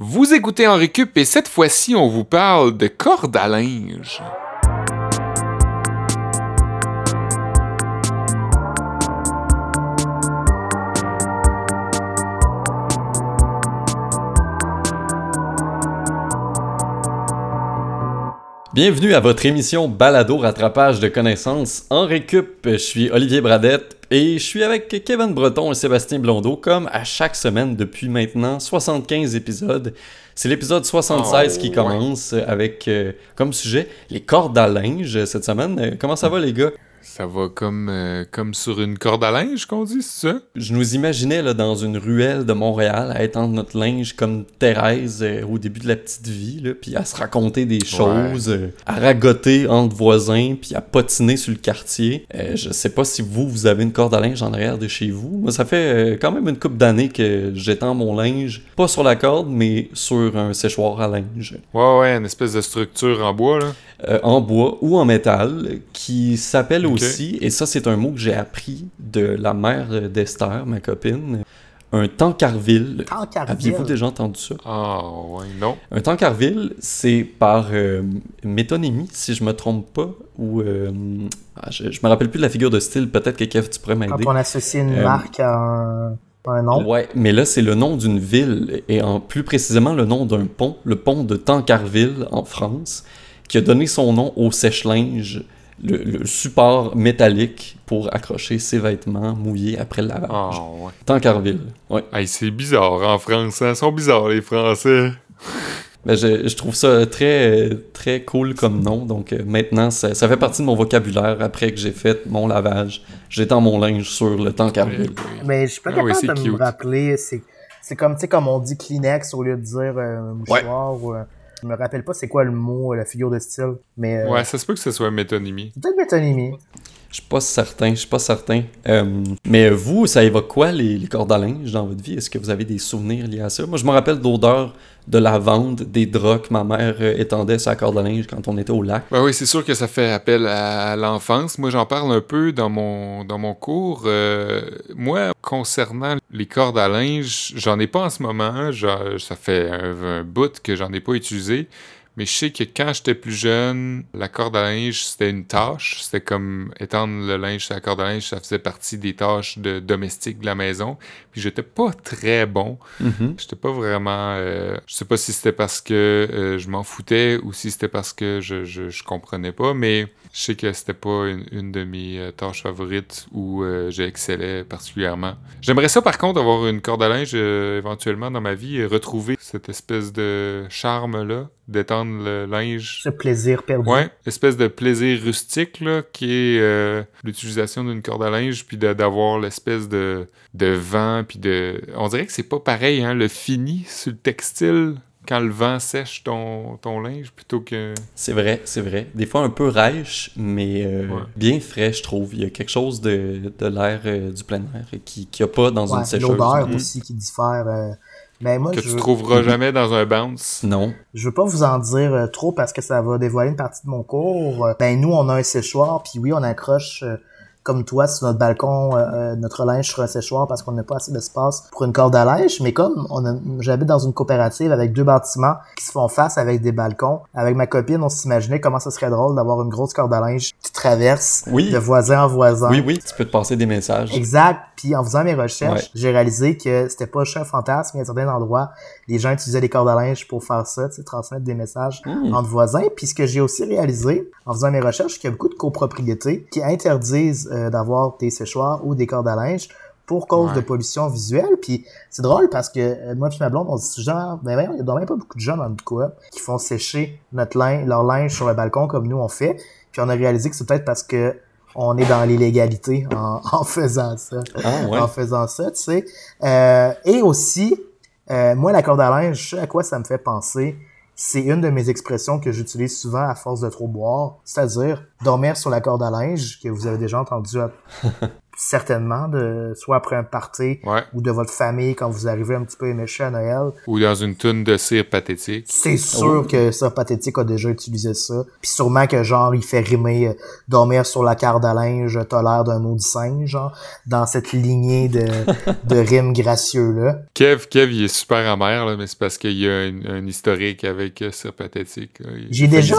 Vous écoutez en récup et cette fois-ci, on vous parle de corde à linge. Bienvenue à votre émission Balado Rattrapage de connaissances en récup. Je suis Olivier Bradette et je suis avec Kevin Breton et Sébastien Blondeau comme à chaque semaine depuis maintenant 75 épisodes. C'est l'épisode 76 Oh, qui ouais. commence avec euh, comme sujet les cordes à linge cette semaine. Euh, Comment ça va les gars? Ça va comme, euh, comme sur une corde à linge qu'on dit, c'est ça? Je nous imaginais là, dans une ruelle de Montréal à étendre notre linge comme Thérèse euh, au début de la petite vie, là, puis à se raconter des choses, euh, à ragoter entre voisins, puis à potiner sur le quartier. Je sais pas si vous, vous avez une corde à linge en arrière de chez vous. Moi, ça fait quand même une couple d'années que j'étends mon linge, pas sur la corde, mais sur un séchoir à linge. Ouais, ouais, une espèce de structure en bois, là. En bois ou en métal, qui s'appelle Ok. Aussi, et ça c'est un mot que j'ai appris de la mère d'Esther, ma copine, un tancarville. Tancarville. Aviez-vous déjà entendu ça? Ah, ouais, non. Un tancarville, c'est par euh, métonymie, si je me trompe pas, ou... euh, ah, je, je me rappelle plus de la figure de style, peut-être que Kev, tu pourrais Quand m'aider. on associe une Euh, marque à un, nom. Ouais, mais là, c'est le nom d'une ville, et en plus précisément le nom d'un pont, le pont de Tancarville, en France, qui a donné son nom au sèche-linge, le, le support métallique pour accrocher ses vêtements mouillés après le lavage. Ah, ouais. Tancarville, ouais. Hey, c'est bizarre en France, hein? Ils sont bizarres, les Français. Ben, je, je trouve ça très, très cool comme nom, donc euh, maintenant, ça, ça fait partie de mon vocabulaire après que j'ai fait mon lavage. J'étends mon linge sur le Tancarville. Mais je suis pas Ah capable de me rappeler. C'est, comme, tu sais, comme on dit Kleenex au lieu de dire euh, mouchoir. Ou, euh, je me rappelle pas c'est quoi le mot, euh, la figure de style. Mais euh, Ouais, ça se peut que ce soit métonymie. peut-être métonymie. Je suis pas certain, je suis pas certain. Euh, mais vous, ça évoque quoi les, cordes à linge dans votre vie? Est-ce que vous avez des souvenirs liés à ça? Moi, je me rappelle d'odeur de lavande, des draps que ma mère euh, étendait sur la corde à linge quand on était au lac. Ben oui, c'est sûr que ça fait appel à l'enfance. Moi, j'en parle un peu dans mon, cours. Euh, moi, concernant les cordes à linge, j'en ai pas en ce moment. Ça fait un, un bout que j'en ai pas utilisé. Mais je sais que quand j'étais plus jeune, la corde à linge, c'était une tâche. C'était comme étendre le linge sur la corde à linge, ça faisait partie des tâches de domestiques de la maison. Puis j'étais pas très bon. Mhm. J'étais pas vraiment. euh, je sais pas si c'était parce que euh, je m'en foutais ou si c'était parce que je, je, je comprenais pas, mais je sais que c'était pas une, une de mes euh, tâches favorites où euh, j'excellais particulièrement. J'aimerais ça par contre avoir une corde à linge euh, éventuellement dans ma vie et retrouver cette espèce de charme-là d'étendre le linge. Ce plaisir perdu. Ouais, espèce de plaisir rustique là, qui est euh, l'utilisation d'une corde à linge puis d'avoir l'espèce de, de vent puis de on dirait que c'est pas pareil hein, le fini sur le textile quand le vent sèche ton, ton linge plutôt que C'est vrai, c'est vrai. Des fois un peu rêche, mais euh, Ouais. bien frais, je trouve. Il y a quelque chose de, de l'air euh, du plein air qui n'y a pas dans Ouais, une sécheuse. l'odeur Mhm. aussi qui diffère. euh, Mais moi, que je, tu trouveras jamais dans un bounce. Non. je veux pas vous en dire euh, trop parce que ça va dévoiler une partie de mon cours. Euh, Ben nous, on a un séchoir, puis oui, on accroche euh, comme toi sur notre balcon euh, euh, notre linge sur un séchoir parce qu'on n'a pas assez d'espace pour une corde à linge. Mais comme on j'habite dans une coopérative avec deux bâtiments qui se font face avec des balcons, avec ma copine, on s'imaginait comment ça serait drôle d'avoir une grosse corde à linge qui traverse Oui. de voisin en voisin. Oui, oui, tu peux te passer des messages. Exact. Puis en faisant mes recherches, Ouais. j'ai réalisé que c'était pas juste un fantasme. Il y a certains endroits, les gens utilisaient des cordes à linge pour faire ça, tu sais, transmettre des messages Hmm. entre voisins. Puis ce que j'ai aussi réalisé en faisant mes recherches, c'est qu'il y a beaucoup de copropriétés qui interdisent euh, d'avoir des séchoirs ou des cordes à linge pour cause Ouais. de pollution visuelle. Puis c'est drôle parce que euh, moi et ma blonde, on se dit genre, ben voyons, il y a même pas beaucoup de gens dans le coop qui font sécher notre linge, leur linge sur le balcon comme nous on fait. Puis on a réalisé que c'est peut-être parce que on est dans l'illégalité en, en faisant ça Ah ouais. en faisant ça, tu sais. Euh, et aussi, euh, moi, la corde à linge, je sais à quoi ça me fait penser. C'est une de mes expressions que j'utilise souvent à force de trop boire, c'est-à-dire dormir sur la corde à linge, que vous avez déjà entendu à certainement, de soit après un party Ouais. ou de votre famille quand vous arrivez un petit peu éméché à Noël. Ou dans une toune de cire pathétique. C'est sûr que ça, Pathétique a déjà utilisé ça. Puis sûrement que genre, il fait rimer euh, dormir sur la carte à linge, t'as l'air d'un maudit singe, genre, dans cette lignée de, de rimes gracieux-là. Kev, Kev, il est super amer, là, mais c'est parce qu'il y a un, un historique avec euh, cire pathétique. J'ai déjà,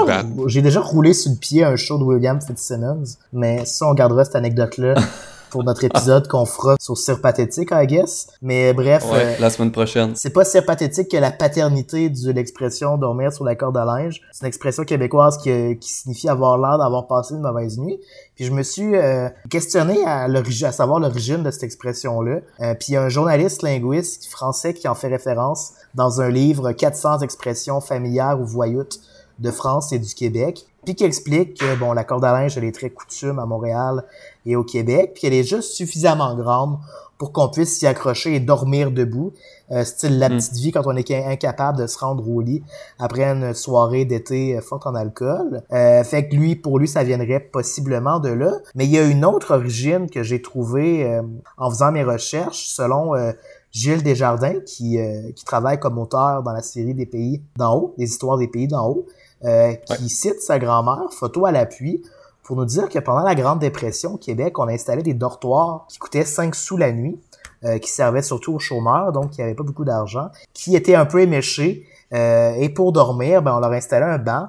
j'ai déjà roulé sur le pied un show de William Fitzsimmons, mais ça, on gardera cette anecdote-là pour notre épisode qu'on fera sur Cire Pathétique, I guess. Mais bref, Ouais, euh, la semaine prochaine. c'est pas Cire Pathétique que la paternité de l'expression dormir sur la corde à linge. C'est une expression québécoise qui, qui signifie avoir l'air d'avoir passé une mauvaise nuit. Puis je me suis euh, questionné à, l'origine, à savoir l'origine de cette expression-là. Euh, puis il y a un journaliste linguiste français qui en fait référence dans un livre 400 expressions familières ou voyoutes de France et du Québec, puis qui explique que bon la corde à linge elle est très coutume à Montréal et au Québec, puis elle est juste suffisamment grande pour qu'on puisse s'y accrocher et dormir debout, euh, style la Mm. petite vie quand on est incapable de se rendre au lit après une soirée d'été euh, forte en alcool. Euh, fait que lui, pour lui, ça viendrait possiblement de là. Mais il y a une autre origine que j'ai trouvée euh, en faisant mes recherches, selon euh, Gilles Desjardins, qui, euh, qui travaille comme auteur dans la série des pays d'en haut, des histoires des pays d'en haut, euh, qui cite sa grand-mère, photo à l'appui, pour nous dire que pendant la Grande Dépression au Québec, on a installé des dortoirs qui coûtaient 5 sous la nuit, euh, qui servaient surtout aux chômeurs, donc qui n'avaient pas beaucoup d'argent, qui étaient un peu éméchés. euh, et pour dormir, ben, on leur installait un banc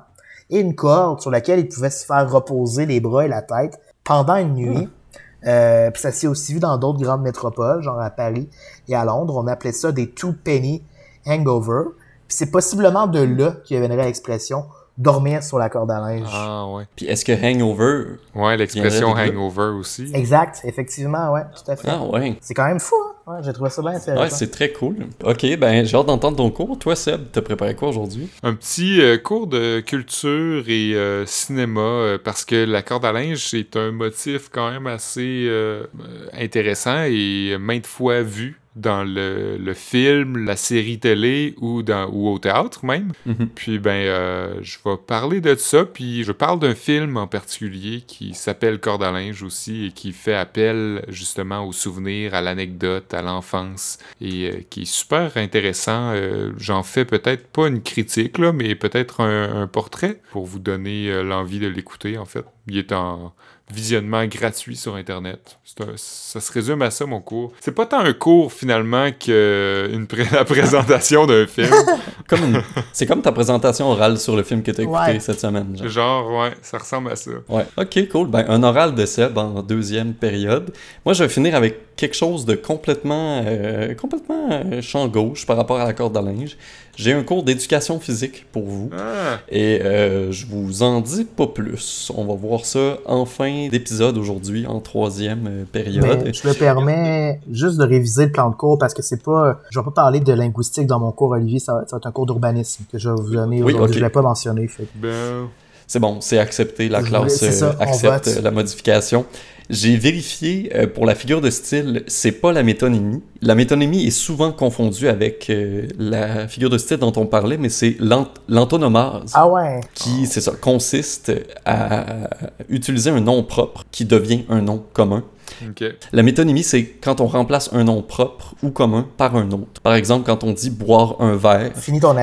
et une corde sur laquelle ils pouvaient se faire reposer les bras et la tête pendant une nuit. Euh, puis ça s'est aussi vu dans d'autres grandes métropoles, genre à Paris et à Londres. On appelait ça des two penny hangover. Puis c'est possiblement de là que viendrait l'expression dormir sur la corde à linge. Ah ouais. Puis est-ce que hangover. Ouais, l'expression hangover aussi. Exact, effectivement, ouais, tout à fait. Ah ouais. C'est quand même fou, hein? Ouais, j'ai trouvé ça bien intéressant. Ouais, c'est très cool. Ok, ben j'ai hâte d'entendre ton cours. Toi, Seb, t'as préparé quoi aujourd'hui? Un petit euh, cours de culture et euh, cinéma, euh, parce que la corde à linge, c'est un motif quand même assez intéressant et maintes fois vu dans le, le film, la série télé ou, dans, ou au théâtre même. Mhm. Puis ben, euh, je vais parler de ça, puis je parle d'un film en particulier qui s'appelle Corde à linge aussi et qui fait appel justement aux souvenirs, à l'anecdote, à l'enfance et euh, qui est super intéressant. Euh, J'en fais peut-être pas une critique, là, mais peut-être un, un portrait pour vous donner l'envie de l'écouter en fait. Il est en visionnement gratuit sur Internet. Un- ça se résume à ça, mon cours. C'est pas tant un cours, finalement, que une pré- la présentation d'un film. Comme C'est comme ta présentation orale sur le film que t'as écouté Ouais. cette semaine. genre. Genre, ouais, ça ressemble à ça. Ouais. Ok, cool. Ben, un oral de Seb en deuxième période. Moi, je vais finir avec quelque chose de complètement, euh, complètement euh, champ gauche par rapport à la corde à linge. J'ai un cours d'éducation physique pour vous. Ah, Et euh, je vous en dis pas plus. On va voir ça en fin d'épisode aujourd'hui, en troisième euh, période. Mais je me permets juste de réviser le plan de cours parce que c'est pas. Je vais pas parler de linguistique dans mon cours, Olivier. Ça va, ça va être un cours d'urbanisme que je vais vous donner Oui. Je l'ai pas mentionné. Fait. ben... C'est bon, c'est accepté. La classe voulais- c'est ça, euh, accepte la modification. J'ai vérifié euh, pour la figure de style, c'est pas la métonymie. La métonymie est souvent confondue avec euh, la figure de style dont on parlait, mais c'est l'ant- l'antonomase. Ah ouais. qui, c'est ça, consiste à utiliser un nom propre qui devient un nom commun. La métonymie, c'est quand on remplace un nom propre ou commun par un autre. Par exemple, quand on dit boire un verre,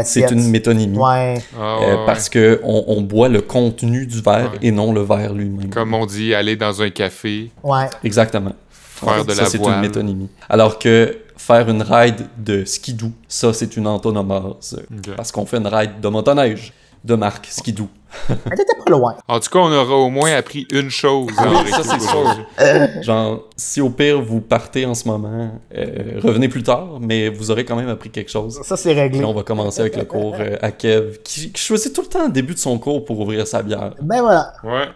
c'est une métonymie. Ouais. Ah, euh, ouais, parce que on, on boit le contenu du verre Ouais. et non le verre lui-même. Comme on dit, aller dans un café, Ouais. Exactement. faire de ça, la c'est une métonymie. Alors que faire une ride de skidoo, ça, c'est une antonomase. Parce qu'on fait une ride de motoneige de marque skidoo. Mais t'étais pas loin. En tout cas, on aura au moins appris une chose. Ah oui, ça, c'est sûr. Genre, si au pire vous partez en ce moment, euh, revenez plus tard, mais vous aurez quand même appris quelque chose. Ça, c'est réglé. Et on va commencer avec le cours euh, à Kev, qui, qui choisit tout le temps le début de son cours pour ouvrir sa bière. Ben voilà. Ouais.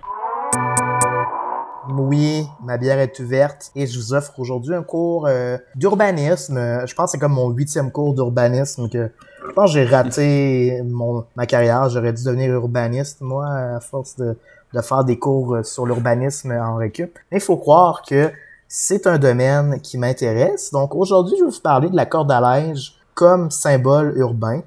Oui, ma bière est ouverte et je vous offre aujourd'hui un cours euh, d'urbanisme. Je pense que c'est comme mon huitième cours d'urbanisme que je pense que j'ai raté mon, ma carrière. J'aurais dû devenir urbaniste, moi, à force de, de faire des cours euh, sur l'urbanisme en récup. Mais il faut croire que c'est un domaine qui m'intéresse. Donc aujourd'hui, je vais vous parler de la corde à linge comme symbole urbain.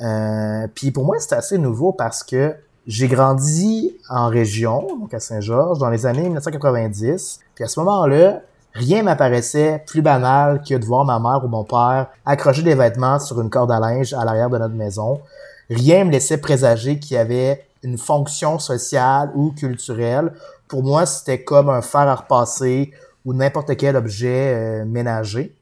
Euh, puis pour moi, c'est assez nouveau parce que j'ai grandi en région, donc à Saint-Georges, dans les années 1990. Puis à ce moment-là, rien m'apparaissait plus banal que de voir ma mère ou mon père accrocher des vêtements sur une corde à linge à l'arrière de notre maison. Rien me laissait présager qu'il y avait une fonction sociale ou culturelle. Pour moi, c'était comme un fer à repasser ou n'importe quel objet euh, ménager.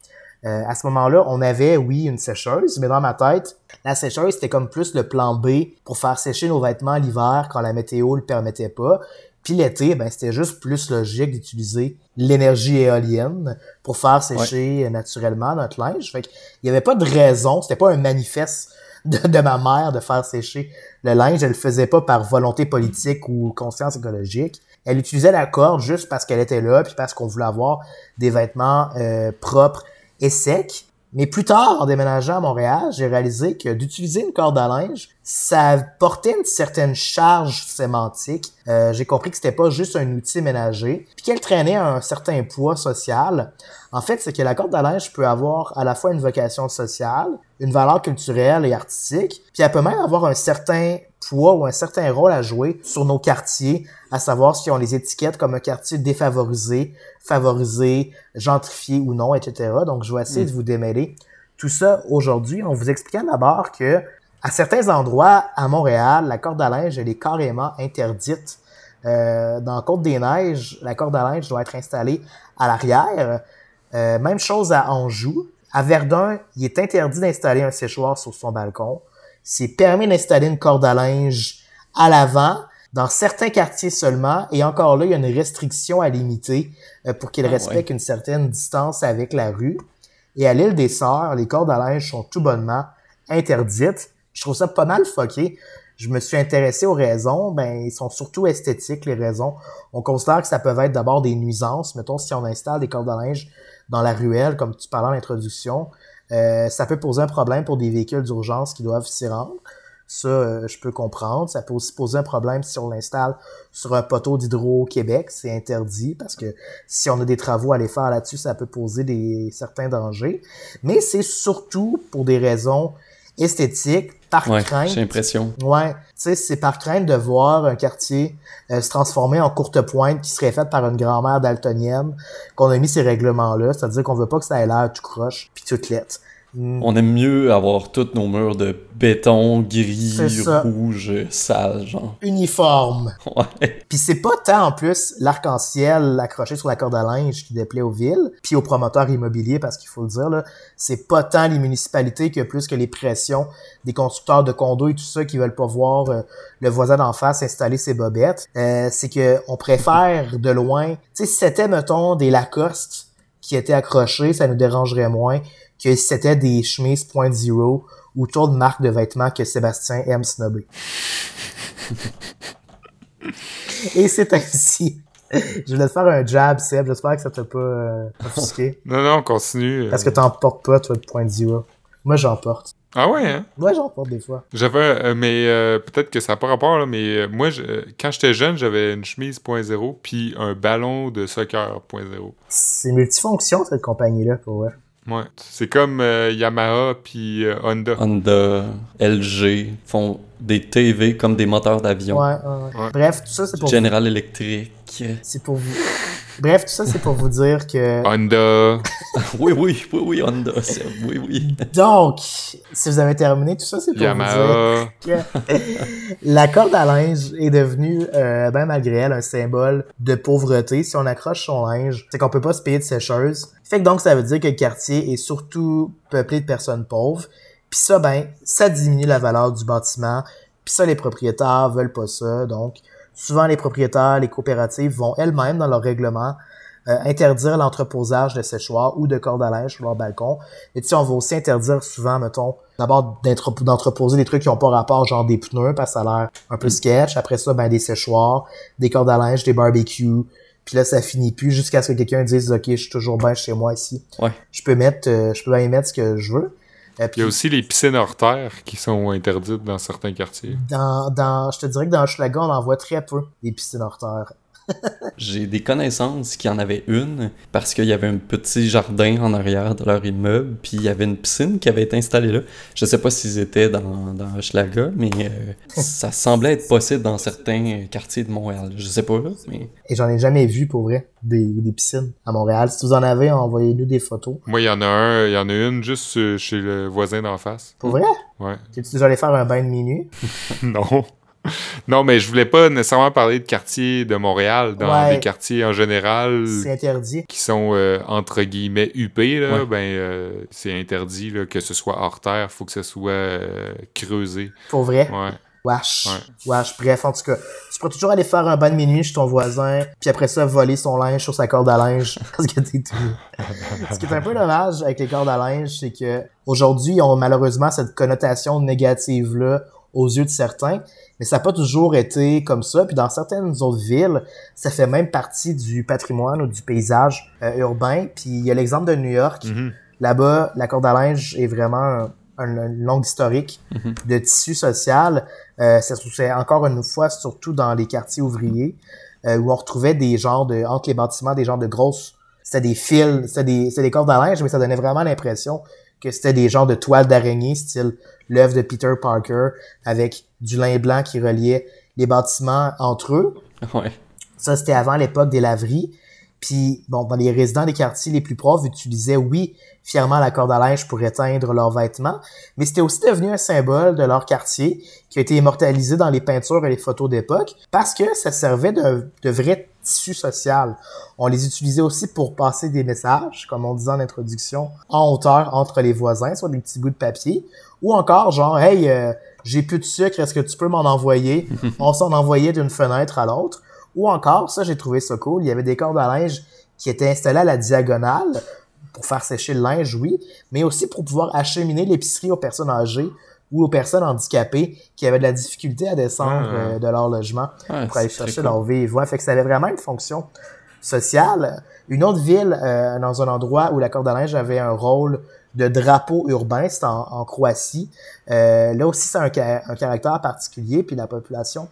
Euh, à ce moment-là, on avait, oui, une sécheuse, mais dans ma tête, la sécheuse, c'était comme plus le plan B pour faire sécher nos vêtements l'hiver quand la météo le permettait pas. Puis l'été, ben, c'était juste plus logique d'utiliser l'énergie éolienne pour faire sécher naturellement notre linge. Fait il y avait pas de raison, c'était pas un manifeste de, ma mère de faire sécher le linge. Elle le faisait pas par volonté politique ou conscience écologique. Elle utilisait la corde juste parce qu'elle était là, puis parce qu'on voulait avoir des vêtements euh, propres et secs. Mais plus tard, en déménageant à Montréal, j'ai réalisé que d'utiliser une corde à linge, ça portait une certaine charge sémantique. Euh, j'ai compris que c'était pas juste un outil ménager, puis qu'elle traînait un certain poids social. En fait, c'est que la corde à linge peut avoir à la fois une vocation sociale, une valeur culturelle et artistique, puis elle peut même avoir un certain poids ou un certain rôle à jouer sur nos quartiers, à savoir si on les étiquette comme un quartier défavorisé, favorisé, gentrifié ou non, etc. Donc, je vais essayer mm. de vous démêler tout ça aujourd'hui en vous expliquant d'abord que à certains endroits à Montréal, la corde à linge, elle est carrément interdite. Euh, dans Côte-des-Neiges, la corde à linge doit être installée à l'arrière. Euh, même chose à Anjou. À Verdun, il est interdit d'installer un séchoir sur son balcon c'est permis d'installer une corde à linge à l'avant, dans certains quartiers seulement, et encore là, il y a une restriction à limiter euh, pour qu'il ah respecte une certaine distance avec la rue. Et à l'île des Sœurs, les cordes à linge sont tout bonnement interdites. Je trouve ça pas mal foqué. Je me suis intéressé aux raisons, ben ils sont surtout esthétiques les raisons. On considère que ça peut être d'abord des nuisances. Mettons si on installe des cordes à linge dans la ruelle, comme tu parlais en introduction, euh, ça peut poser un problème pour des véhicules d'urgence qui doivent s'y rendre. Ça, euh, je peux comprendre. Ça peut aussi poser un problème si on l'installe sur un poteau d'Hydro-Québec. C'est interdit parce que si on a des travaux à les faire là-dessus, ça peut poser des certains dangers. Mais c'est surtout pour des raisons esthétiques, par ouais, crainte. J'ai l'impression. Ouais, tu sais, c'est par crainte de voir un quartier euh, se transformer en courte pointe qui serait faite par une grand-mère daltonienne qu'on a mis ces règlements-là, c'est-à-dire qu'on veut pas que ça ait l'air tout croche puis tout lettre. Mm. On aime mieux avoir tous nos murs de béton, gris, rouge, sale, genre. Uniforme. Ouais. Puis c'est pas tant en plus l'arc-en-ciel accroché sur la corde à linge qui déplaît aux villes, puis aux promoteurs immobiliers, parce qu'il faut le dire, là, c'est pas tant les municipalités que plus que les pressions des constructeurs de condos et tout ça qui veulent pas voir euh, le voisin d'en face installer ses bobettes. Euh, c'est que on préfère de loin, tu sais, si c'était, mettons, des Lacoste qui étaient accrochés, ça nous dérangerait moins que c'était des chemises point zero ou de marques de vêtements que Sébastien aime snobber. Et c'est ainsi. Je voulais te faire un jab, Seb. J'espère que ça t'a pas euh, offusqué. non, non, continue. Euh. Parce que t'en portes pas, toi, de point zero. Moi, j'en porte. Ah ouais, hein? Moi, j'en porte des fois. J'avais, euh, mais peut-être que ça n'a pas rapport, là, mais moi, quand j'étais jeune, j'avais une chemise point zéro puis un ballon de soccer point zéro. C'est multifonction, cette compagnie-là, pour vrai. Ouais. C'est comme euh, Yamaha puis euh, Honda. Honda, LG font des TV comme des moteurs d'avion. Ouais, ouais, Bref, tout ça c'est pour General Electric. C'est pour vous. Bref, tout ça c'est pour vous dire que Honda. oui, oui, oui, oui, Honda, oui, oui. Donc, si vous avez terminé, tout ça c'est pour vous dire que la corde à linge est devenue, euh, ben malgré elle, un symbole de pauvreté. Si on accroche son linge, c'est qu'on peut pas se payer de sécheuse. Fait que donc, ça veut dire que le quartier est surtout peuplé de personnes pauvres. Puis ça, ben, ça diminue la valeur du bâtiment. Puis ça, les propriétaires veulent pas ça. Donc, souvent, les propriétaires, les coopératives vont elles-mêmes, dans leur règlement, euh, interdire l'entreposage de séchoirs ou de cordes à linge sur leur balcon. Et tu sais, on va aussi interdire souvent, mettons, d'abord d'entreposer des trucs qui ont pas rapport, genre des pneus, parce que ça a l'air un peu sketch. Après ça, ben, des séchoirs, des cordes à linge, des barbecues, puis là, ça finit plus jusqu'à ce que quelqu'un dise OK, je suis toujours bien chez moi ici. Ouais. Je peux mettre, euh, je peux bien y mettre ce que je veux. Euh, puis, il y a aussi les piscines hors terre qui sont interdites dans certains quartiers. Dans, dans, je te dirais que dans Hochelaga, on en voit très peu, les piscines hors terre. J'ai des connaissances qui en avaient une parce qu'il y avait un petit jardin en arrière de leur immeuble, puis il y avait une piscine qui avait été installée là. Je sais pas s'ils étaient dans, dans Hochelaga, mais euh, ça semblait être possible dans certains quartiers de Montréal. Je sais pas mais... Et j'en ai jamais vu, pour vrai, des, des piscines à Montréal. Si vous en avez, envoyez-nous des photos. Moi, il y en a un, il y en a une juste euh, chez le voisin d'en face. Pour vrai? Ouais. T'es-tu déjà allé faire un bain de minuit? non. Non, mais je voulais pas nécessairement parler de quartiers de Montréal, dans Ouais. des quartiers en général C'est interdit. qui sont euh, entre guillemets huppés, là, Ouais. ben euh, c'est interdit là, que ce soit hors terre, faut que ce soit euh, creusé. Pour vrai? Ouais. Wesh. Ouais. Wesh. Bref, en tout cas, tu pourrais toujours aller faire un bain de minuit chez ton voisin, puis après ça, voler son linge sur sa corde à linge, parce que t'es tout. Ce qui est un peu dommage avec les cordes à linge, c'est que aujourd'hui, ils ont malheureusement cette connotation négative-là aux yeux de certains, mais ça n'a pas toujours été comme ça. Puis dans certaines autres villes, ça fait même partie du patrimoine ou du paysage euh, urbain. Puis il y a l'exemple de New York. Mhm. Là-bas, la corde à linge est vraiment un, un- une longue historique Mhm. de tissu social. Euh, ça se encore une fois surtout dans les quartiers ouvriers euh, où on retrouvait des genres de entre les bâtiments des genres de grosses c'était des fils, c'était des, des cordes à linge, mais ça donnait vraiment l'impression que c'était des genres de toiles d'araignée, style l'œuvre de Peter Parker, avec du lin blanc qui reliait les bâtiments entre eux. Ouais. Ça, c'était avant l'époque des laveries. Puis, bon, dans les résidents des quartiers les plus pauvres utilisaient, oui, fièrement la corde à linge pour éteindre leurs vêtements, mais c'était aussi devenu un symbole de leur quartier qui a été immortalisé dans les peintures et les photos d'époque parce que ça servait de, de vrai tissu social. On les utilisait aussi pour passer des messages, comme on disait en introduction, en hauteur entre les voisins sur des petits bouts de papier, ou encore genre, hey, euh, j'ai plus de sucre, est-ce que tu peux m'en envoyer? On s'en envoyait d'une fenêtre à l'autre. Ou encore, ça j'ai trouvé ça cool, il y avait des cordes à linge qui étaient installées à la diagonale pour faire sécher le linge, oui, mais aussi pour pouvoir acheminer l'épicerie aux personnes âgées ou aux personnes handicapées qui avaient de la difficulté à descendre Ah. euh, de leur logement Ouais, pour aller chercher cool. leur vie et voix. Fait que ça avait vraiment une fonction sociale. Une autre ville, euh, dans un endroit où la corde à linge avait un rôle de drapeau urbain, c'est en, en Croatie. Euh, là aussi, c'est un, un caractère particulier, puis la population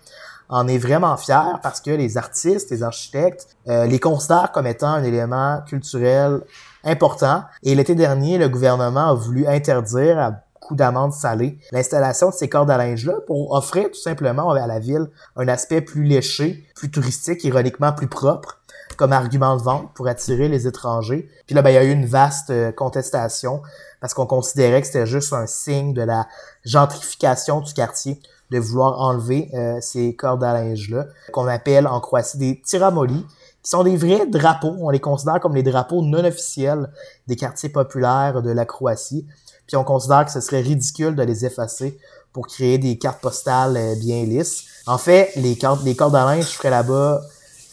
en est vraiment fière parce que les artistes, les architectes euh, les considèrent comme étant un élément culturel important. Et l'été dernier, le gouvernement a voulu interdire à coup d'amende salée l'installation de ces cordes à linge-là pour offrir tout simplement à la ville un aspect plus léché, plus touristique, ironiquement plus propre comme argument de vente pour attirer les étrangers. Puis là, ben, il y a eu une vaste euh, contestation parce qu'on considérait que c'était juste un signe de la gentrification du quartier de vouloir enlever euh, ces cordes à linge-là, qu'on appelle en Croatie des tiramolis, qui sont des vrais drapeaux. On les considère comme les drapeaux non officiels des quartiers populaires de la Croatie. Puis on considère que ce serait ridicule de les effacer pour créer des cartes postales euh, bien lisses. En fait, les cordes, les cordes à linge feraient là-bas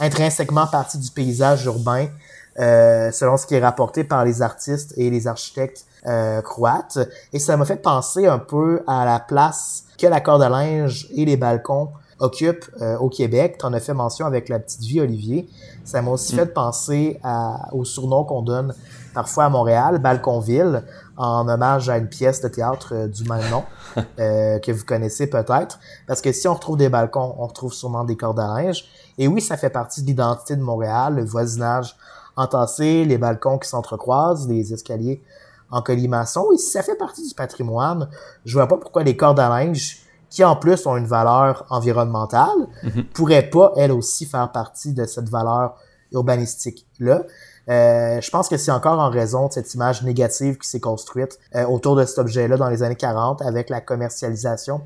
intrinsèquement partie du paysage urbain, euh, selon ce qui est rapporté par les artistes et les architectes euh, croates. Et ça m'a fait penser un peu à la place que la corde à linge et les balcons occupent euh, au Québec. Tu en as fait mention avec la petite vie, Olivier. Ça m'a aussi fait penser à, au surnom qu'on donne parfois à Montréal, Balconville, en hommage à une pièce de théâtre euh, du même nom, euh, que vous connaissez peut-être. Parce que si on retrouve des balcons, on retrouve sûrement des cordes à linge. Et oui, ça fait partie de l'identité de Montréal, le voisinage entassé, les balcons qui s'entrecroisent, les escaliers en colimaçon. Et si ça fait partie du patrimoine, je vois pas pourquoi les cordes à linge, qui en plus ont une valeur environnementale, pourraient pas, elles aussi, faire partie de cette valeur urbanistique-là. Euh, je pense que c'est encore en raison de cette image négative qui s'est construite euh, autour de cet objet-là dans les années 40 avec la commercialisation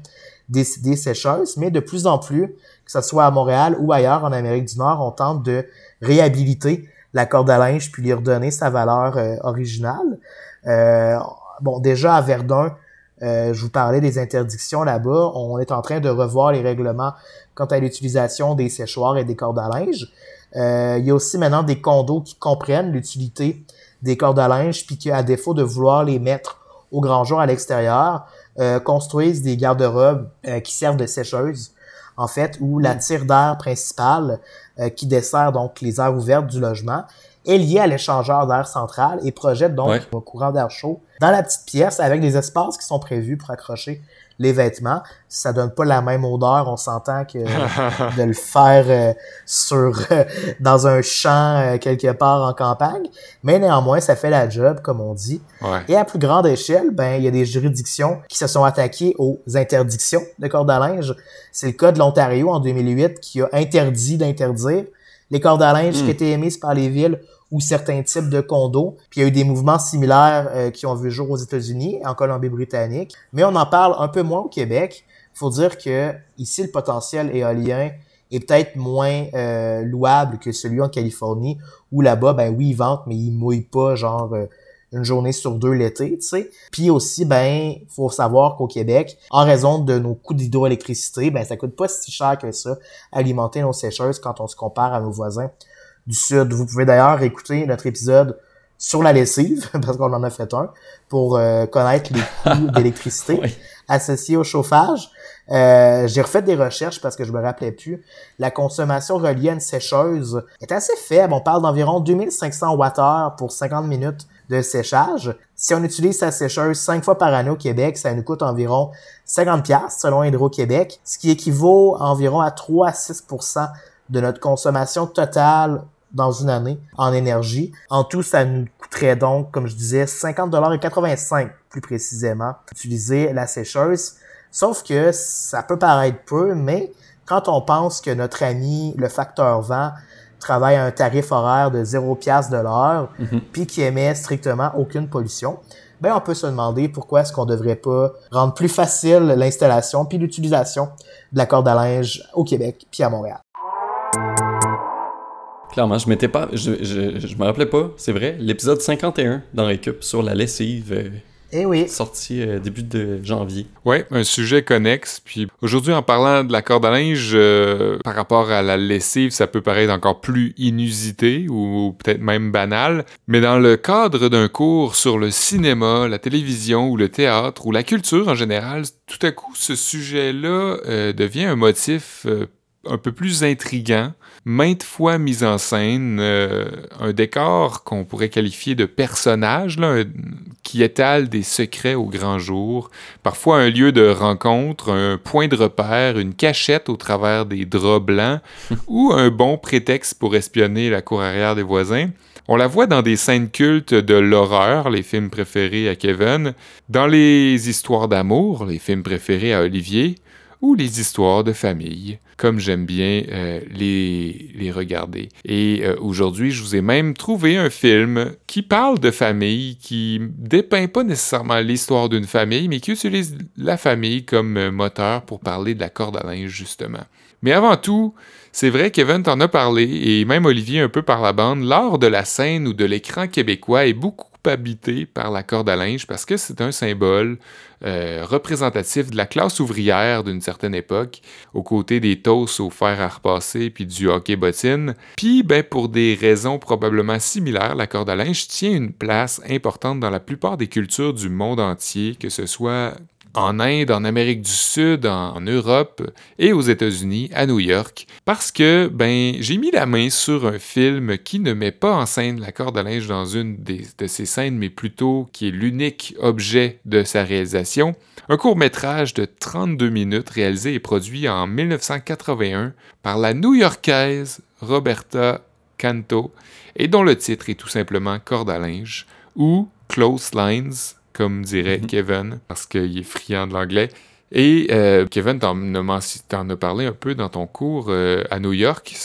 des, sécheuses, mais de plus en plus, que ce soit à Montréal ou ailleurs en Amérique du Nord, on tente de réhabiliter la corde à linge puis lui redonner sa valeur euh, originale. Euh, bon, déjà à Verdun, euh, je vous parlais des interdictions là-bas. On est en train de revoir les règlements quant à l'utilisation des séchoirs et des cordes à linge. Euh, il y a aussi maintenant des condos qui comprennent l'utilité des cordes à linge, puis qu'à défaut de vouloir les mettre au grand jour à l'extérieur, euh, construisent des garde-robes euh, qui servent de sécheuses, en fait, où la tire d'air principale euh, qui dessert donc les aires ouvertes du logement est liée à l'échangeur d'air central et projette donc Ouais. un courant d'air chaud dans la petite pièce avec des espaces qui sont prévus pour accrocher les vêtements. Ça donne pas la même odeur, on s'entend que de le faire euh, sur euh, dans un champ euh, quelque part en campagne, mais néanmoins ça fait la job comme on dit. Et à plus grande échelle, ben il y a des juridictions qui se sont attaquées aux interdictions de cordes à linge. C'est le cas de l'Ontario en 2008 qui a interdit d'interdire les cordes à linge qui hmm. étaient émises par les villes ou certains types de condos. Puis il y a eu des mouvements similaires euh, qui ont vu jour aux États-Unis et en Colombie-Britannique. Mais on en parle un peu moins au Québec. Il faut dire que ici, le potentiel éolien est peut-être moins euh, louable que celui en Californie, où là-bas, ben oui, ils ventent, mais ils mouillent pas, genre... Euh, une journée sur deux l'été, tu sais. Puis aussi, ben, faut savoir qu'au Québec, en raison de nos coûts d'hydroélectricité, ben, ça coûte pas si cher que ça alimenter nos sécheuses quand on se compare à nos voisins du Sud. Vous pouvez d'ailleurs écouter notre épisode sur la lessive, parce qu'on en a fait un, pour euh, connaître les coûts d'électricité associés au chauffage. Euh, j'ai refait des recherches parce que je me rappelais plus. La consommation reliée à une sécheuse est assez faible. On parle d'environ 2500 Wh pour 50 minutes de séchage. Si on utilise sa sécheuse 5 fois par année au Québec, ça nous coûte environ 50 selon Hydro-Québec, ce qui équivaut environ à 3 à 6% de notre consommation totale dans une année en énergie. En tout, ça nous coûterait donc, comme je disais, 50 et 85 plus précisément, utiliser la sécheuse. Sauf que ça peut paraître peu, mais quand on pense que notre ami, le facteur vent, travaille à un tarif horaire de 0 piastre de l'heure, mhm. puis qui émet strictement aucune pollution, ben on peut se demander pourquoi est-ce qu'on devrait pas rendre plus facile l'installation puis l'utilisation de la corde à linge au Québec puis à Montréal. Clairement, je m'étais pas. Je, je, me rappelais pas, c'est vrai, l'épisode 51 dans Récup sur la lessive. Euh, eh oui. Sorti euh, début de janvier. Oui, un sujet connexe. Puis aujourd'hui, en parlant de la corde à linge, euh, par rapport à la lessive, ça peut paraître encore plus inusité ou peut-être même banal. Mais dans le cadre d'un cours sur le cinéma, la télévision ou le théâtre ou la culture en général, tout à coup, ce sujet-là devient un motif un peu plus intrigant maintes fois mis en scène, euh, un décor qu'on pourrait qualifier de personnage, là, qui étale des secrets au grand jour, parfois un lieu de rencontre, un point de repère, une cachette au travers des draps blancs, ou un bon prétexte pour espionner la cour arrière des voisins. On la voit dans des scènes cultes de l'horreur, les films préférés à Kevin, dans les histoires d'amour, les films préférés à Olivier, ou les histoires de famille, comme j'aime bien euh, les, regarder. Et euh, aujourd'hui, je vous ai même trouvé un film qui parle de famille, qui dépeint pas nécessairement l'histoire d'une famille, mais qui utilise la famille comme euh, moteur pour parler de la corde à linge, justement. Mais avant tout, c'est vrai qu'Evan t'en a parlé, et même Olivier un peu par la bande, l'art de la scène ou de l'écran québécois est beaucoup habité par la corde à linge parce que c'est un symbole euh, représentatif de la classe ouvrière d'une certaine époque, aux côtés des toasts au fer à repasser puis du hockey bottine. Puis, ben, pour des raisons probablement similaires, la corde à linge tient une place importante dans la plupart des cultures du monde entier, que ce soit en Inde, en Amérique du Sud, en, Europe et aux États-Unis, à New York, parce que ben j'ai mis la main sur un film qui ne met pas en scène la corde à linge dans une de ses scènes, mais plutôt qui est l'unique objet de sa réalisation. Un court métrage de 32 minutes réalisé et produit en 1981 par la New-Yorkaise Roberta Canto et dont le titre est tout simplement Corde à linge ou Close Lines comme dirait mhm. Kevin, parce qu'il est friand de l'anglais. Et euh, Kevin, t'en as, parlé un peu dans ton cours euh, à New York.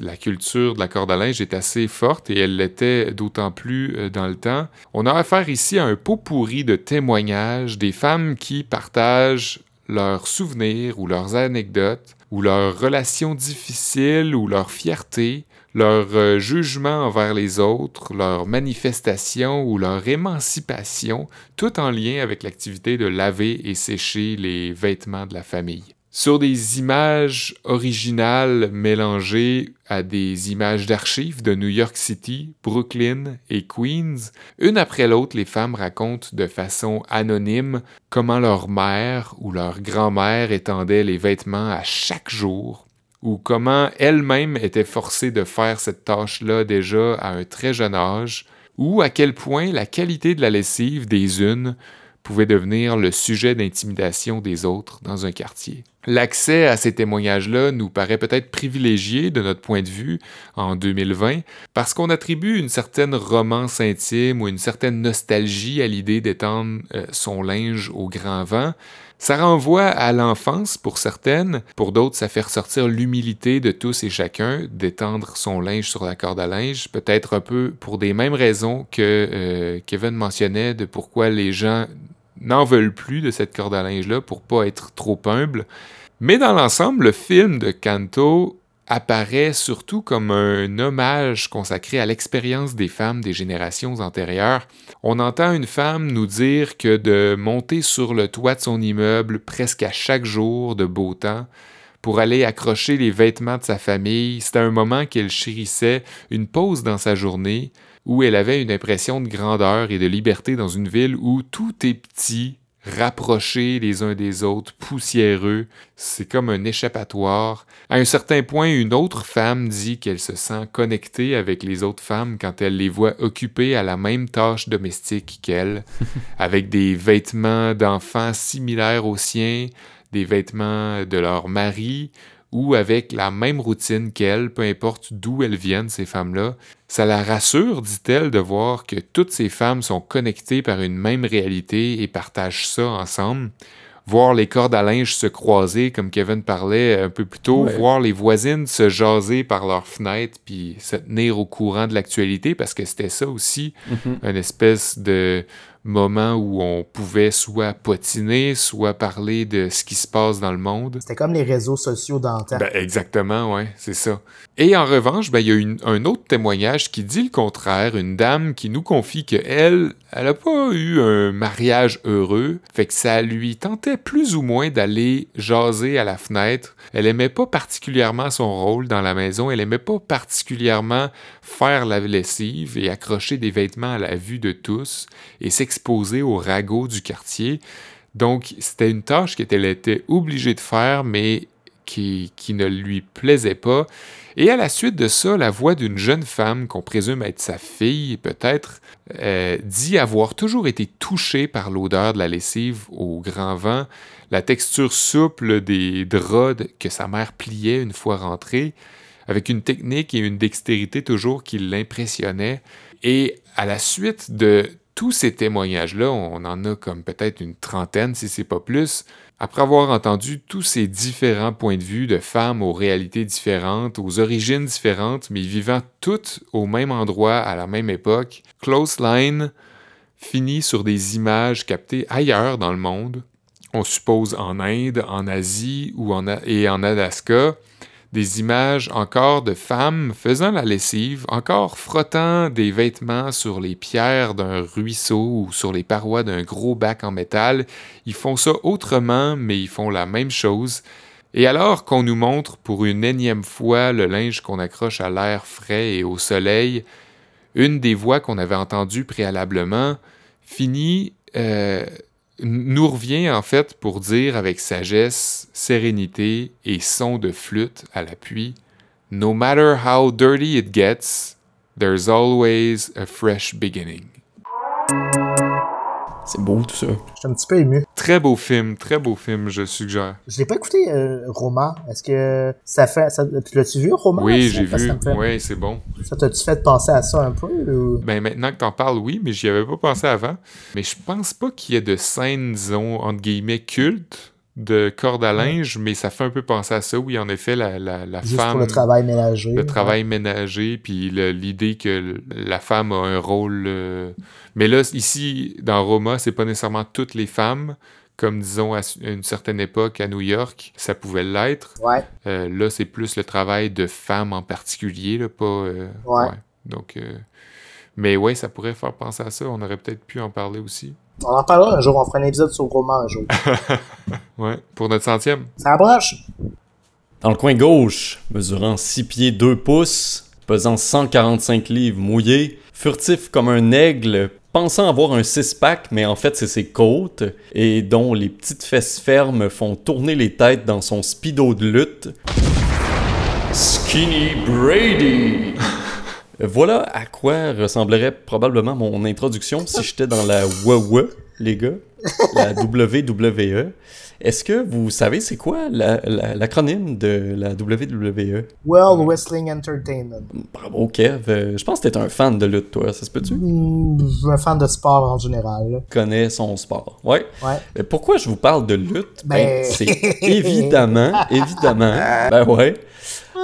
La culture de la corde à linge est assez forte et elle l'était d'autant plus euh, dans le temps. On a affaire ici à un pot pourri de témoignages des femmes qui partagent leurs souvenirs ou leurs anecdotes ou leurs relations difficiles ou leur fierté leur euh, jugement envers les autres, leur manifestation ou leur émancipation, tout en lien avec l'activité de laver et sécher les vêtements de la famille. Sur des images originales mélangées à des images d'archives de New York City, Brooklyn et Queens, une après l'autre, les femmes racontent de façon anonyme comment leur mère ou leur grand-mère étendait les vêtements à chaque jour ou comment elle-même était forcée de faire cette tâche-là déjà à un très jeune âge, ou à quel point la qualité de la lessive des unes pouvait devenir le sujet d'intimidation des autres dans un quartier. L'accès à ces témoignages-là nous paraît peut-être privilégié de notre point de vue en 2020 parce qu'on attribue une certaine romance intime ou une certaine nostalgie à l'idée d'étendre euh, son linge au grand vent. Ça renvoie à l'enfance pour certaines, pour d'autres ça fait ressortir l'humilité de tous et chacun d'étendre son linge sur la corde à linge, peut-être un peu pour des mêmes raisons que euh, Kevin mentionnait de pourquoi les gens n'en veulent plus de cette corde à linge-là pour pas être trop humble. Mais dans l'ensemble, le film de Kanto apparaît surtout comme un hommage consacré à l'expérience des femmes des générations antérieures. On entend une femme nous dire que de monter sur le toit de son immeuble presque à chaque jour de beau temps pour aller accrocher les vêtements de sa famille, c'était un moment qu'elle chérissait, une pause dans sa journée, où elle avait une impression de grandeur et de liberté dans une ville où tout est petit, rapprochés les uns des autres, poussiéreux. C'est comme un échappatoire. À un certain point, une autre femme dit qu'elle se sent connectée avec les autres femmes quand elle les voit occupées à la même tâche domestique qu'elle, avec des vêtements d'enfants similaires aux siens, des vêtements de leur mari, ou avec la même routine qu'elle, peu importe d'où elles viennent, ces femmes-là. Ça la rassure, dit-elle, de voir que toutes ces femmes sont connectées par une même réalité et partagent ça ensemble. Voir les cordes à linge se croiser, comme Kevin parlait un peu plus tôt, voir les voisines se jaser par leurs fenêtres, puis se tenir au courant de l'actualité, parce que c'était ça aussi, mm-hmm. une espèce de moment où on pouvait soit potiner, soit parler de ce qui se passe dans le monde. C'était comme les réseaux sociaux d'antan. Ben, exactement, ouais, c'est ça. Et en revanche, ben, il y a un autre témoignage qui dit le contraire, une dame qui nous confie qu'elle, elle n'a pas eu un mariage heureux, fait que ça lui tentait plus ou moins d'aller jaser à la fenêtre. Elle aimait pas particulièrement son rôle dans la maison, elle aimait pas particulièrement faire la lessive et accrocher des vêtements à la vue de tous, et c'est exposé au ragot du quartier. Donc, c'était une tâche qu'elle était obligée de faire, mais qui, ne lui plaisait pas. Et à la suite de ça, la voix d'une jeune femme, qu'on présume être sa fille peut-être, euh, dit avoir toujours été touchée par l'odeur de la lessive au grand vent, la texture souple des draps que sa mère pliait une fois rentrée, avec une technique et une dextérité toujours qui l'impressionnait. Et à la suite de tous ces témoignages-là, on en a comme peut-être une trentaine, si c'est pas plus, après avoir entendu tous ces différents points de vue de femmes aux réalités différentes, aux origines différentes, mais vivant toutes au même endroit à la même époque, Close Line finit sur des images captées ailleurs dans le monde, on suppose en Inde, en Asie ou en, et en Alaska, des images encore de femmes faisant la lessive, encore frottant des vêtements sur les pierres d'un ruisseau ou sur les parois d'un gros bac en métal. Ils font ça autrement, mais ils font la même chose. Et alors qu'on nous montre pour une énième fois le linge qu'on accroche à l'air frais et au soleil, une des voix qu'on avait entendues préalablement finit euh, nous revient en fait pour dire avec sagesse, sérénité et son de flûte à l'appui, No matter how dirty it gets, there's always a fresh beginning. C'est beau tout ça. Je suis un petit peu ému. Très beau film, très beau film, je suggère. Je l'ai pas écouté, euh, Roma. Est-ce que ça fait. Ça, L'as-tu vu, Roma? Oui, j'ai vu. Oui, c'est bon. Ça t'a-tu fait penser à ça un peu? Ou... Ben maintenant que t'en parles, oui, mais j'y avais pas pensé avant. Mais je pense pas qu'il y ait de scènes, disons, entre guillemets, cultes de corde à linge, mais ça fait un peu penser à ça. Oui, en effet, la, la, la Juste femme. Pour le travail ménager. Le travail ménager, puis l'idée que la femme a un rôle. Euh... Mais là, ici, dans Roma, c'est pas nécessairement toutes les femmes. Comme disons à une certaine époque à New York, ça pouvait l'être. Ouais. Euh, là, c'est plus le travail de femmes en particulier, là, pas. Euh... Ouais. ouais. Donc. Euh... Mais ouais, ça pourrait faire penser à ça. On aurait peut-être pu en parler aussi. On en parlera un jour, on fera un épisode sur Roma un jour. ouais, pour notre centième. Ça approche. Dans le coin gauche, mesurant 6 pieds 2 pouces, pesant 145 livres mouillés, furtif comme un aigle, pensant avoir un six-pack, mais en fait c'est ses côtes, et dont les petites fesses fermes font tourner les têtes dans son speedo de lutte. Skinny Brady! Voilà à quoi ressemblerait probablement mon introduction si j'étais dans la Wawa. les gars, la WWE. Est-ce que vous savez c'est quoi la- la- l'acronyme de la WWE? World Wrestling Entertainment. Bravo, Kev. Euh, je pense que t'es un fan de lutte, toi. Ça se peut-tu? Suis un fan de sport en général. là. connaît son sport. Ouais. Ouais. Mais pourquoi je vous parle de lutte? Ben, Ben- c'est évidemment, évidemment, ben ouais,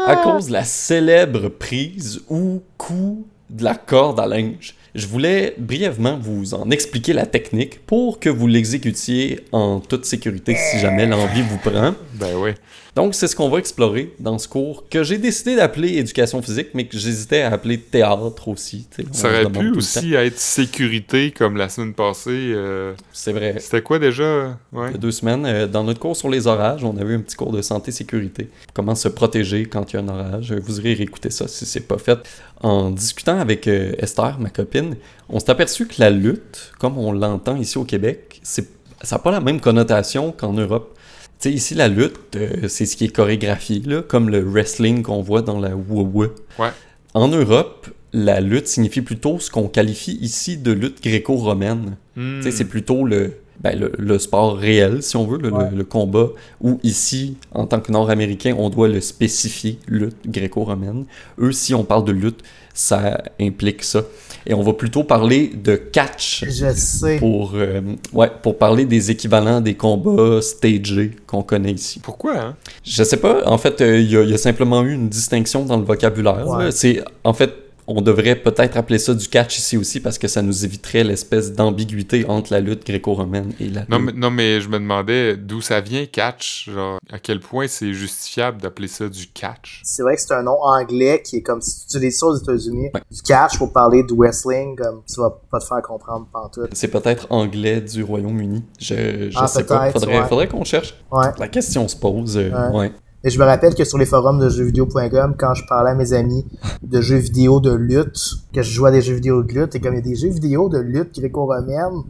à cause de la célèbre prise ou coup de la corde à linge. Je voulais brièvement vous en expliquer la technique pour que vous l'exécutiez en toute sécurité si jamais l'envie vous prend. Ben oui. Donc, c'est ce qu'on va explorer dans ce cours que j'ai décidé d'appeler éducation physique, mais que j'hésitais à appeler théâtre aussi. Ça aurait pu aussi être sécurité comme la semaine passée. euh, C'est vrai. C'était quoi déjà? Ouais. Il y a deux semaines, euh, dans notre cours sur les orages, on avait un petit cours de santé-sécurité. Comment se protéger quand il y a un orage? Vous irez réécouter ça si c'est pas fait. En discutant avec euh, Esther, ma copine, on s'est aperçu que la lutte, comme on l'entend ici au Québec, c'est, ça n'a pas la même connotation qu'en Europe. Tu sais, ici, la lutte, euh, c'est ce qui est chorégraphié, là, comme le wrestling qu'on voit dans la WoW. Ouais. En Europe, la lutte signifie plutôt ce qu'on qualifie ici de lutte gréco-romaine. Hmm. Tu sais, c'est plutôt le, ben, le, le sport réel, si on veut, le, Ouais. le- le combat, où ici, en tant que Nord-Américain, on doit le spécifier, lutte gréco-romaine. Eux, si on parle de lutte, ça implique ça. Et on va plutôt parler de catch Je sais. pour, euh, ouais, pour parler des équivalents des combats stagés qu'on connaît ici. Pourquoi, hein? Je sais pas, en fait, euh, il y, a- il y a simplement eu une distinction dans le vocabulaire. Ouais. C'est, en fait, on devrait peut-être appeler ça du catch ici aussi parce que ça nous éviterait l'espèce d'ambiguïté entre la lutte gréco-romaine et la Non lutte. mais, non, mais je me demandais d'où ça vient, catch. Genre, à quel point c'est justifiable d'appeler ça du catch? C'est vrai que c'est un nom anglais qui est comme si tu utilises ça aux États-Unis. Ouais. Du catch pour parler de wrestling, comme tu vas pas te faire comprendre pantoute. C'est peut-être anglais du Royaume-Uni. Je, je Ah, sais pas. peut-être, Faudrait, ouais. faudrait qu'on cherche. Ouais. La question se pose. euh, Ouais. Et je me rappelle que sur les forums de jeuxvideo.com, quand je parlais à mes amis de jeux vidéo de lutte, que je jouais à des jeux vidéo de lutte, et comme il y a des jeux vidéo de lutte gréco-romaine,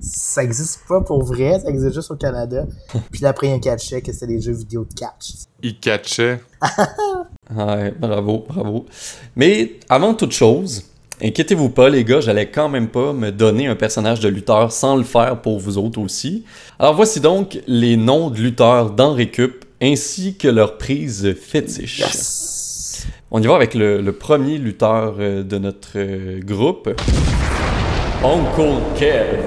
ça existe pas pour vrai, ça existe juste au Canada. Puis là, après, il y a un catchait que c'était des jeux vidéo de catch. Il catchait. Ouais, bravo, bravo. Mais avant toute chose, inquiétez-vous pas, les gars, j'allais quand même pas me donner un personnage de lutteur sans le faire pour vous autres aussi. Alors voici donc les noms de lutteurs dans Récup ainsi que leurs prises fétiches. Yes! On y va avec le, le premier lutteur euh, de notre euh, groupe. Uncle Kev.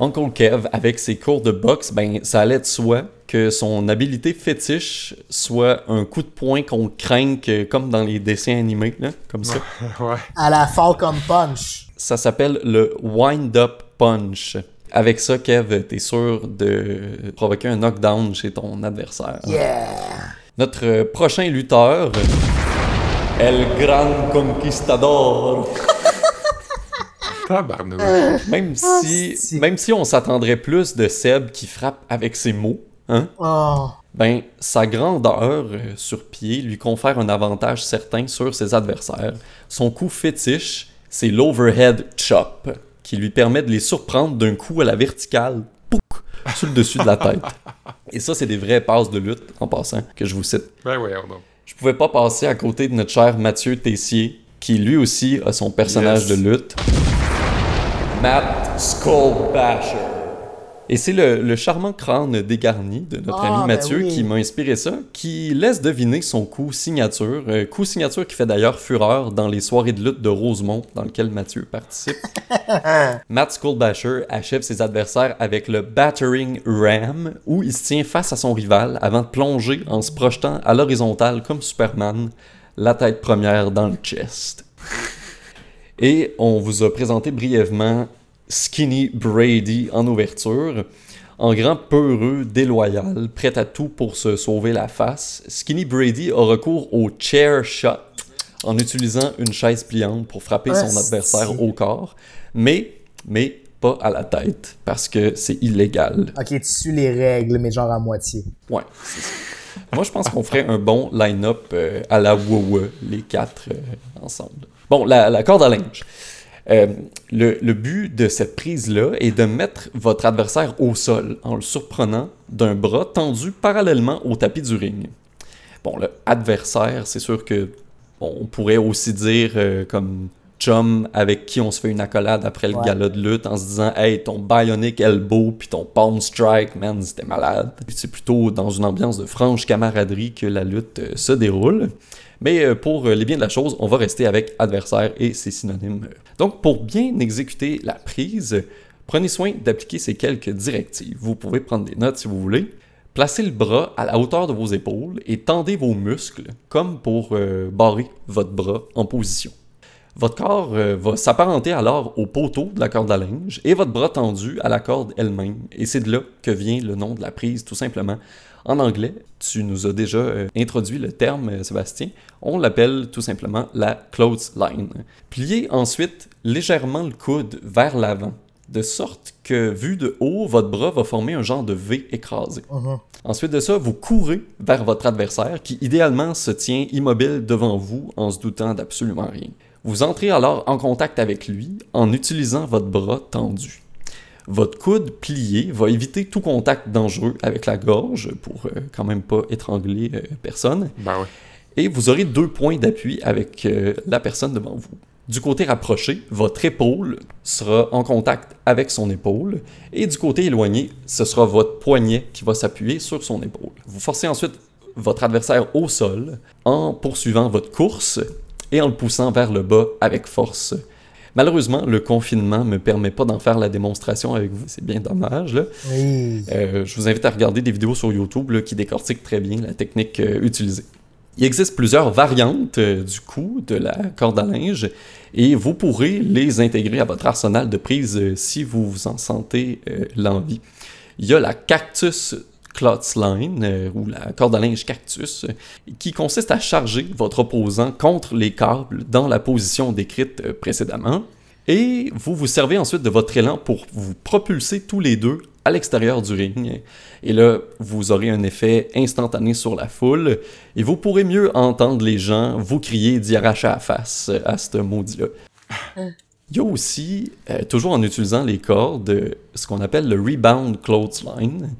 Uncle Kev, avec ses cours de boxe, ben, ça allait de soi que son habilité fétiche soit un coup de poing qu'on craigne que- comme dans les dessins animés, là, comme ça. ouais. À la Falcon Punch. Ça s'appelle le Wind-Up Punch. Avec ça, Kev, t'es sûr de provoquer un knockdown chez ton adversaire. Yeah! Notre prochain lutteur, El Gran Conquistador. Tabarnouche. Même si, si. même si on s'attendrait plus de Seb qui frappe avec ses mots, hein, Oh! ben sa grandeur euh, sur pied lui confère un avantage certain sur ses adversaires. Son coup fétiche, c'est l'overhead chop, qui lui permet de les surprendre d'un coup à la verticale, pouc, sur le dessus de la tête. Et ça, c'est des vraies passes de lutte, en passant, que je vous cite. Ben ouais, non. Je pouvais pas passer à côté de notre cher Mathieu Tessier, qui lui aussi a son personnage Yes. de lutte. Matt Skullbasher. Et c'est le, le charmant crâne dégarni de notre Ah, ami ben Mathieu oui. qui m'a inspiré ça, qui laisse deviner son coup signature. euh, coup signature qui fait d'ailleurs fureur dans les soirées de lutte de Rosemont dans lequel Mathieu participe. Matt Skullbasher achève ses adversaires avec le Battering Ram, où il se tient face à son rival avant de plonger en se projetant à l'horizontale comme Superman, la tête première dans le chest. Et on vous a présenté brièvement Skinny Brady en ouverture. En grand peureux, déloyal, prêt à tout pour se sauver la face, Skinny Brady a recours au chair shot en utilisant une chaise pliante pour frapper son Asti. adversaire au corps, mais, mais pas à la tête, parce que c'est illégal. Ok, tu suis les règles, mais genre à moitié. Ouais, c'est ça. Moi, je pense qu'on ferait un bon line-up euh, à la WoW, les quatre euh, ensemble. Bon, la, la corde à linge. Euh, le, le but de cette prise-là est de mettre votre adversaire au sol en le surprenant d'un bras tendu parallèlement au tapis du ring. Bon, le adversaire, c'est sûr que bon, on pourrait aussi dire euh, comme chum avec qui on se fait une accolade après le Ouais. gala de lutte en se disant Hey, ton Bionic Elbow puis ton Palm Strike, man, c'était malade. C'est plutôt dans une ambiance de franche camaraderie que la lutte euh, se déroule. Mais euh, pour euh, les biens de la chose, on va rester avec adversaire et ses synonymes. Donc, pour bien exécuter la prise, prenez soin d'appliquer ces quelques directives. Vous pouvez prendre des notes si vous voulez. Placez le bras à la hauteur de vos épaules et tendez vos muscles comme pour euh, barrer votre bras en position. Votre corps va s'apparenter alors au poteau de la corde à linge et votre bras tendu à la corde elle-même. Et c'est de là que vient le nom de la prise, tout simplement. En anglais, tu nous as déjà euh, introduit le terme, euh, Sébastien. On l'appelle tout simplement la clothesline. Pliez ensuite légèrement le coude vers l'avant, de sorte que, vu de haut, votre bras va former un genre de V écrasé. Mhm. Ensuite de ça, vous courez vers votre adversaire qui idéalement se tient immobile devant vous en se doutant d'absolument rien. Vous entrez alors en contact avec lui en utilisant votre bras tendu. Votre coude plié va éviter tout contact dangereux avec la gorge pour euh, quand même pas étrangler euh, personne. Ben. Et vous aurez deux points d'appui avec euh, la personne devant vous. Du côté rapproché, votre épaule sera en contact avec son épaule, et du côté éloigné, ce sera votre poignet qui va s'appuyer sur son épaule. Vous forcez ensuite votre adversaire au sol en poursuivant votre course et en le poussant vers le bas avec force. Malheureusement, le confinement ne me permet pas d'en faire la démonstration avec vous, c'est bien dommage. Là. Oui. Euh, je vous invite à regarder des vidéos sur YouTube là, qui décortiquent très bien la technique euh, utilisée. Il existe plusieurs variantes euh, du coup de la corde à linge et vous pourrez les intégrer à votre arsenal de prise si vous vous en sentez l'envie. Il y a la Cactus Clothesline euh, ou la corde à linge cactus euh, qui consiste à charger votre opposant contre les câbles dans la position décrite euh, précédemment. Et vous vous servez ensuite de votre élan pour vous propulser tous les deux à l'extérieur du ring. Et là, vous aurez un effet instantané sur la foule et vous pourrez mieux entendre les gens vous crier d'y arracher à la face à ce maudit-là. Il y a aussi, toujours en utilisant les cordes, ce qu'on appelle le rebound clothesline.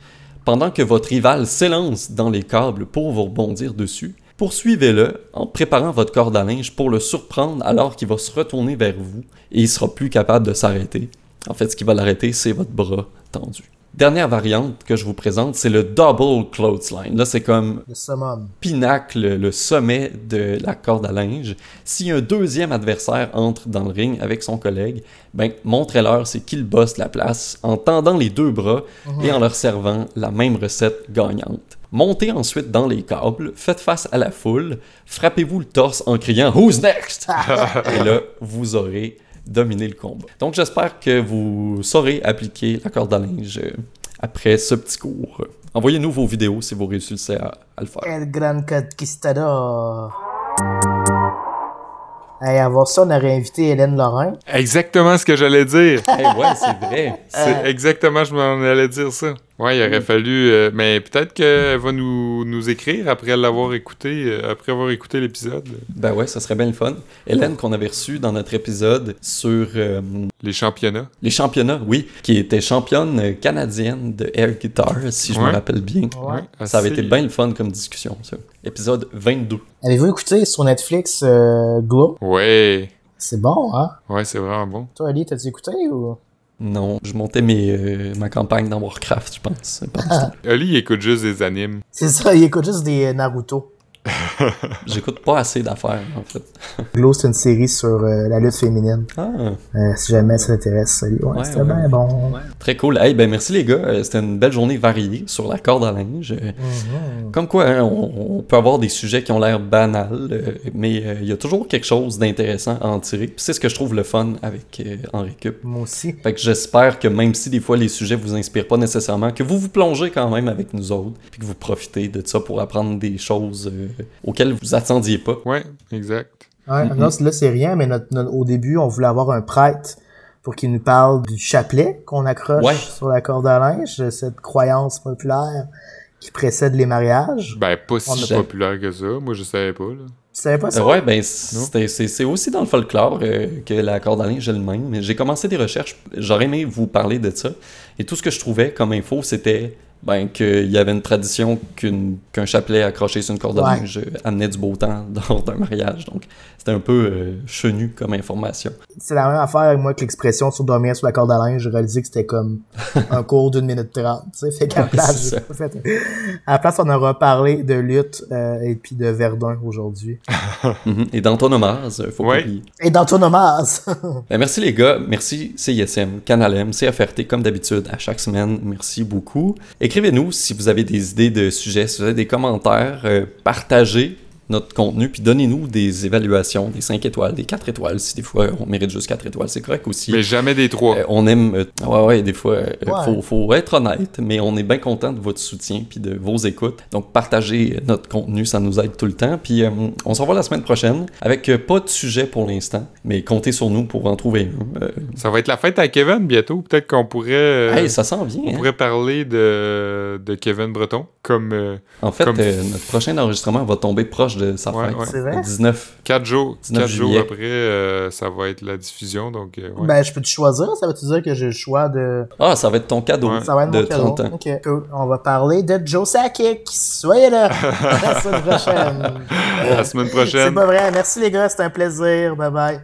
Pendant que votre rival s'élance dans les câbles pour vous rebondir dessus, poursuivez-le en préparant votre corde à linge pour le surprendre alors qu'il va se retourner vers vous et il sera plus capable de s'arrêter. En fait, ce qui va l'arrêter, c'est votre bras tendu. Dernière variante que je vous présente, c'est le double clothesline. Là, c'est comme Le summum. pinacle, le sommet de la corde à linge. Si un deuxième adversaire entre dans le ring avec son collègue, ben montrez-leur c'est qui le boss de la place en tendant les deux bras et en leur servant la même recette gagnante. Montez ensuite dans les câbles, faites face à la foule, frappez-vous le torse en criant Who's next? et là, vous aurez dominé le combat. Donc j'espère que vous saurez appliquer la corde à linge euh, après ce petit cours. Envoyez-nous vos vidéos si vous réussissez à, à le faire. El Gran Conquistador. Hey, avant ça, on aurait invité Hélène Lorrain. Exactement ce que j'allais dire. Hey, ouais, c'est vrai. C'est exactement, je m'en allais dire ça. Ouais, il aurait fallu. euh, mais peut-être qu'elle va nous, nous écrire après l'avoir écouté, euh, après avoir écouté l'épisode. Ben ouais, ça serait bien le fun. Hélène, qu'on avait reçue dans notre épisode sur euh, Les championnats. les championnats, oui, qui était championne canadienne de air guitar, si je me rappelle bien. Ouais. Ça avait assez- été bien le fun comme discussion, ça. Épisode 22. Avez-vous écouté sur Netflix euh, Glow? Ouais. C'est bon, hein? Ouais, c'est vraiment bon. Toi, Ali, t'as-tu écouté ou? Non, je montais mes, euh, ma campagne dans Warcraft, je pense. temps. Oli, il écoute juste des animes. C'est ça, il écoute juste des euh, Naruto. J'écoute pas assez d'affaires, en fait. Glow, c'est une série sur euh, la lutte féminine. Ah, Euh, si jamais ça t'intéresse, salut. Ouais, Ouais, c'était ouais. bien bon. très cool. Hey, ben merci les gars. Euh, C'était une belle journée variée sur la corde à linge. Mhm. Comme quoi, hein, on, on peut avoir des sujets qui ont l'air banals, euh, mais euh, il y a toujours quelque chose d'intéressant à en tirer. C'est ce que je trouve le fun avec euh, Henri Cup. Moi aussi. Fait que j'espère que même si des fois les sujets vous inspirent pas nécessairement, que vous vous plongez quand même avec nous autres, puis que vous profitez de ça pour apprendre des choses auxquelles vous attendiez pas. Ouais, exact. Ouais, Non, là, c'est rien, mais notre- notre- au début, on voulait avoir un prêtre pour qu'il nous parle du chapelet qu'on accroche Ouais. sur la corde à linge, cette croyance populaire qui précède les mariages. Ben, pas si a- populaire que ça. Moi, je savais pas, là. Tu savais pas ça? Euh, ouais, ben c'est aussi dans le folklore euh, que la corde à linge elle-même. J'ai commencé des recherches, j'aurais aimé vous parler de ça. Et tout ce que je trouvais comme info, c'était ben, qu'il y avait une tradition qu'un chapelet accroché sur une corde de Ouais. linge euh, amenait du beau temps lors d'un mariage. Donc, c'était un peu euh, chenu comme information. C'est la même affaire avec moi que l'expression sur dormir sur la corde à linge. J'ai réalisé que c'était comme un cours d'une minute trente. Tu sais, fait qu'à la Ouais, place, fait- à la place, on aura parlé de lutte euh, et puis de Verdun aujourd'hui. Mhm. Et d'Antonomase, faut Ouais. oublier. Et d'Antonomase! Ben, merci les gars, merci CISM, Canal M, CFRT comme d'habitude à chaque semaine, merci beaucoup. Écrivez-nous si vous avez des idées de sujets, si vous avez des commentaires, euh, partagez notre contenu, puis donnez-nous des évaluations, des 5 étoiles, des 4 étoiles, si des fois on mérite juste 4 étoiles, c'est correct aussi. Mais jamais des trois. Euh, on aime. euh, ouais, ouais, des fois, euh, Ouais. faut, faut être honnête, mais on est bien content de votre soutien puis de vos écoutes. Donc, partagez euh, notre contenu, ça nous aide tout le temps. Puis, euh, on se revoit la semaine prochaine avec euh, pas de sujet pour l'instant, mais comptez sur nous pour en trouver un. Euh, Ça va être la fête à Kevin bientôt. Peut-être qu'on pourrait, euh, hey, ça s'en vient. on hein. pourrait parler de, de Kevin Breton comme euh, En fait, comme- euh, notre prochain enregistrement va tomber proche de sa Ouais, fête. ouais. C'est vrai? Le 19. 4 jours. 19 Quatre jours juillet. après, euh, ça va être la diffusion. Donc, euh, ouais. Ben, je peux te choisir? Ça veut-tu dire que j'ai le choix de... Ah, ça va être ton cadeau Ouais. Ça va être de mon cadeau. 30 ans. Ok, cool. On va parler de Joe Sakic. Soyez là! À la semaine prochaine. la semaine C'est prochaine. pas vrai. Merci les gars, c'était un plaisir. Bye bye.